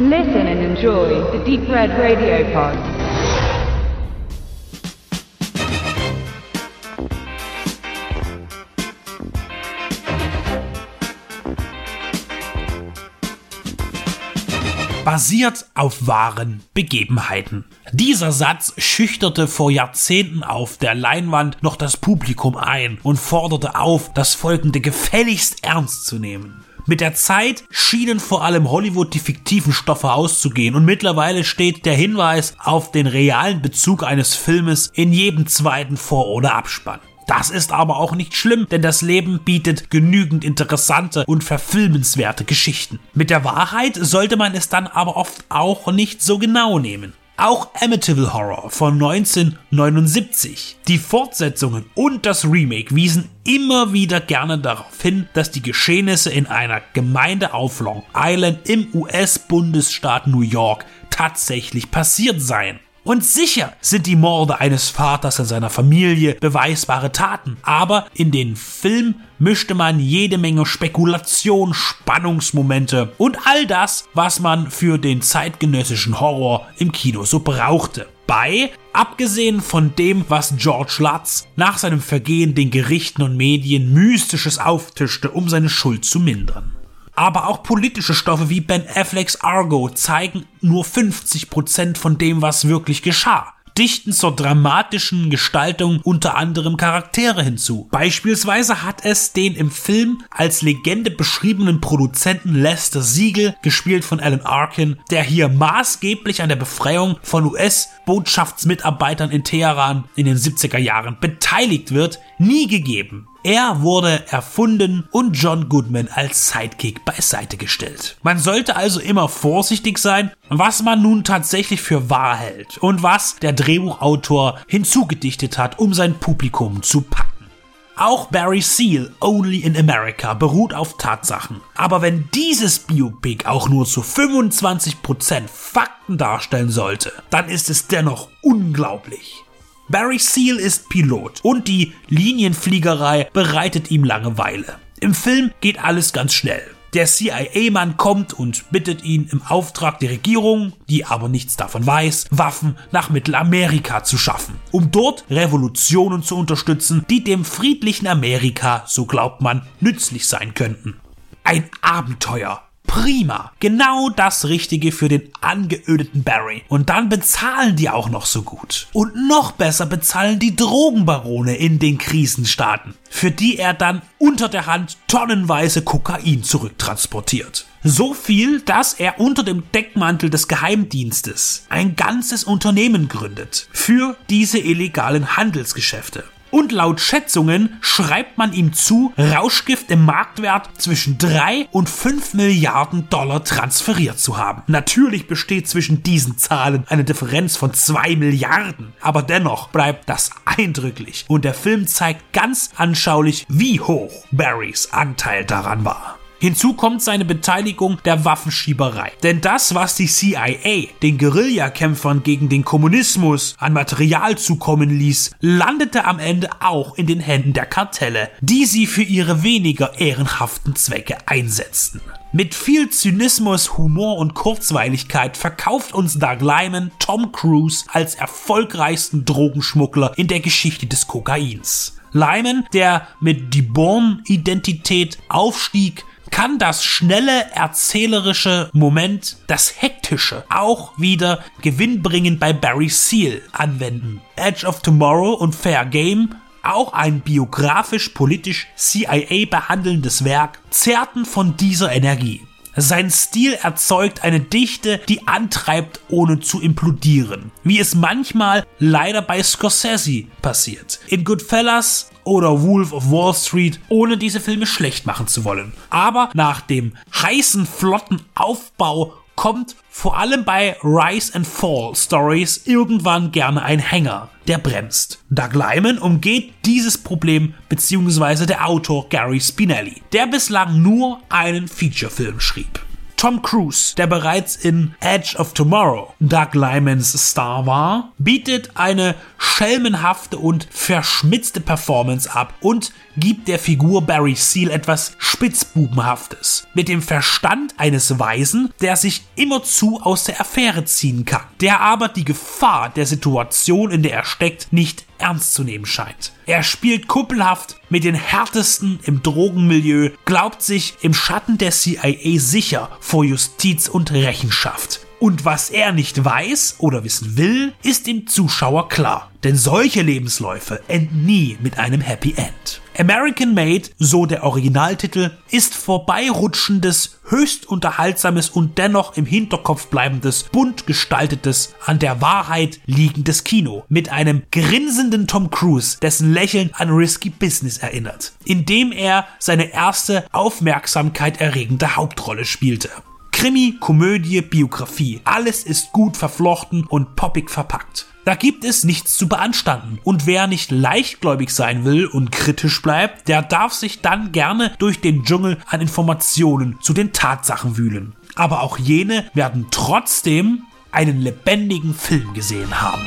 Listen and enjoy the Deep Red Radio Pod. basiert auf wahren Begebenheiten. Dieser Satz schüchterte vor Jahrzehnten auf der Leinwand noch das Publikum ein und forderte auf, das Folgende gefälligst ernst zu nehmen. Mit der Zeit schienen vor allem Hollywood die fiktiven Stoffe auszugehen und mittlerweile steht der Hinweis auf den realen Bezug eines Filmes in jedem zweiten Vor- oder Abspann. Das ist aber auch nicht schlimm, denn das Leben bietet genügend interessante und verfilmenswerte Geschichten. Mit der Wahrheit sollte man es dann aber oft auch nicht so genau nehmen. Auch Amityville Horror von 1979, die Fortsetzungen und das Remake wiesen immer wieder gerne darauf hin, dass die Geschehnisse in einer Gemeinde auf Long Island im US-Bundesstaat New York tatsächlich passiert seien. Und sicher sind die Morde eines Vaters in seiner Familie beweisbare Taten, aber in den Film mischte man jede Menge Spekulation, Spannungsmomente und all das, was man für den zeitgenössischen Horror im Kino so brauchte. Bei, abgesehen von dem, was George Lutz nach seinem Vergehen den Gerichten und Medien mystisches auftischte, um seine Schuld zu mindern. Aber auch politische Stoffe wie Ben Afflecks Argo zeigen nur 50% von dem, was wirklich geschah dichten zur dramatischen Gestaltung unter anderem Charaktere hinzu. Beispielsweise hat es den im Film als Legende beschriebenen Produzenten Lester Siegel, gespielt von Alan Arkin, der hier maßgeblich an der Befreiung von US-Botschaftsmitarbeitern in Teheran in den 70er Jahren beteiligt wird, nie gegeben. Er wurde erfunden und John Goodman als Sidekick beiseite gestellt. Man sollte also immer vorsichtig sein, was man nun tatsächlich für wahr hält und was der Drehbuchautor hinzugedichtet hat, um sein Publikum zu packen. Auch Barry Seal, Only in America, beruht auf Tatsachen. Aber wenn dieses Biopic auch nur zu 25% Fakten darstellen sollte, dann ist es dennoch unglaublich. Barry Seal ist Pilot und die Linienfliegerei bereitet ihm Langeweile. Im Film geht alles ganz schnell. Der CIA-Mann kommt und bittet ihn im Auftrag der Regierung, die aber nichts davon weiß, Waffen nach Mittelamerika zu schaffen, um dort Revolutionen zu unterstützen, die dem friedlichen Amerika, so glaubt man, nützlich sein könnten. Ein Abenteuer, Prima. Genau das Richtige für den angeödeten Barry. Und dann bezahlen die auch noch so gut. Und noch besser bezahlen die Drogenbarone in den Krisenstaaten, für die er dann unter der Hand tonnenweise Kokain zurücktransportiert. So viel, dass er unter dem Deckmantel des Geheimdienstes ein ganzes Unternehmen gründet für diese illegalen Handelsgeschäfte. Und laut Schätzungen schreibt man ihm zu, Rauschgift im Marktwert zwischen 3 und 5 Milliarden Dollar transferiert zu haben. Natürlich besteht zwischen diesen Zahlen eine Differenz von 2 Milliarden, aber dennoch bleibt das eindrücklich und der Film zeigt ganz anschaulich, wie hoch Barrys Anteil daran war. Hinzu kommt seine Beteiligung der Waffenschieberei. Denn das, was die CIA den Guerillakämpfern gegen den Kommunismus an Material zukommen ließ, landete am Ende auch in den Händen der Kartelle, die sie für ihre weniger ehrenhaften Zwecke einsetzten. Mit viel Zynismus, Humor und Kurzweiligkeit verkauft uns Doug Lyman Tom Cruise als erfolgreichsten Drogenschmuggler in der Geschichte des Kokains. Lyman, der mit Die Born-Identität aufstieg, kann das schnelle erzählerische Moment, das hektische, auch wieder gewinnbringend bei Barry Seal anwenden. Edge of Tomorrow und Fair Game auch ein biografisch-politisch CIA behandelndes Werk, zerrten von dieser Energie. Sein Stil erzeugt eine Dichte, die antreibt, ohne zu implodieren. Wie es manchmal leider bei Scorsese passiert. In Goodfellas oder Wolf of Wall Street, ohne diese Filme schlecht machen zu wollen. Aber nach dem heißen, flotten Aufbau kommt vor allem bei Rise and Fall Stories irgendwann gerne ein Hänger, der bremst. Doug Lyman umgeht dieses Problem beziehungsweise der Autor Gary Spinelli, der bislang nur einen Featurefilm schrieb. Tom Cruise, der bereits in Edge of Tomorrow Doug Lymans Star war, bietet eine schelmenhafte und verschmitzte Performance ab und gibt der Figur Barry Seal etwas Spitzbubenhaftes. Mit dem Verstand eines Weisen, der sich immerzu aus der Affäre ziehen kann, der aber die Gefahr der Situation, in der er steckt, nicht ernst zu nehmen scheint. Er spielt kuppelhaft mit den härtesten im Drogenmilieu, glaubt sich im Schatten der CIA sicher vor Justiz und Rechenschaft. Und was er nicht weiß oder wissen will, ist dem Zuschauer klar. Denn solche Lebensläufe enden nie mit einem Happy End. American Made, so der Originaltitel, ist vorbeirutschendes, höchst unterhaltsames und dennoch im Hinterkopf bleibendes, bunt gestaltetes, an der Wahrheit liegendes Kino mit einem grinsenden Tom Cruise, dessen Lächeln an Risky Business erinnert, indem er seine erste Aufmerksamkeit erregende Hauptrolle spielte. Krimi, Komödie, Biografie, alles ist gut verflochten und poppig verpackt. Da gibt es nichts zu beanstanden. Und wer nicht leichtgläubig sein will und kritisch bleibt, der darf sich dann gerne durch den Dschungel an Informationen zu den Tatsachen wühlen. Aber auch jene werden trotzdem einen lebendigen Film gesehen haben.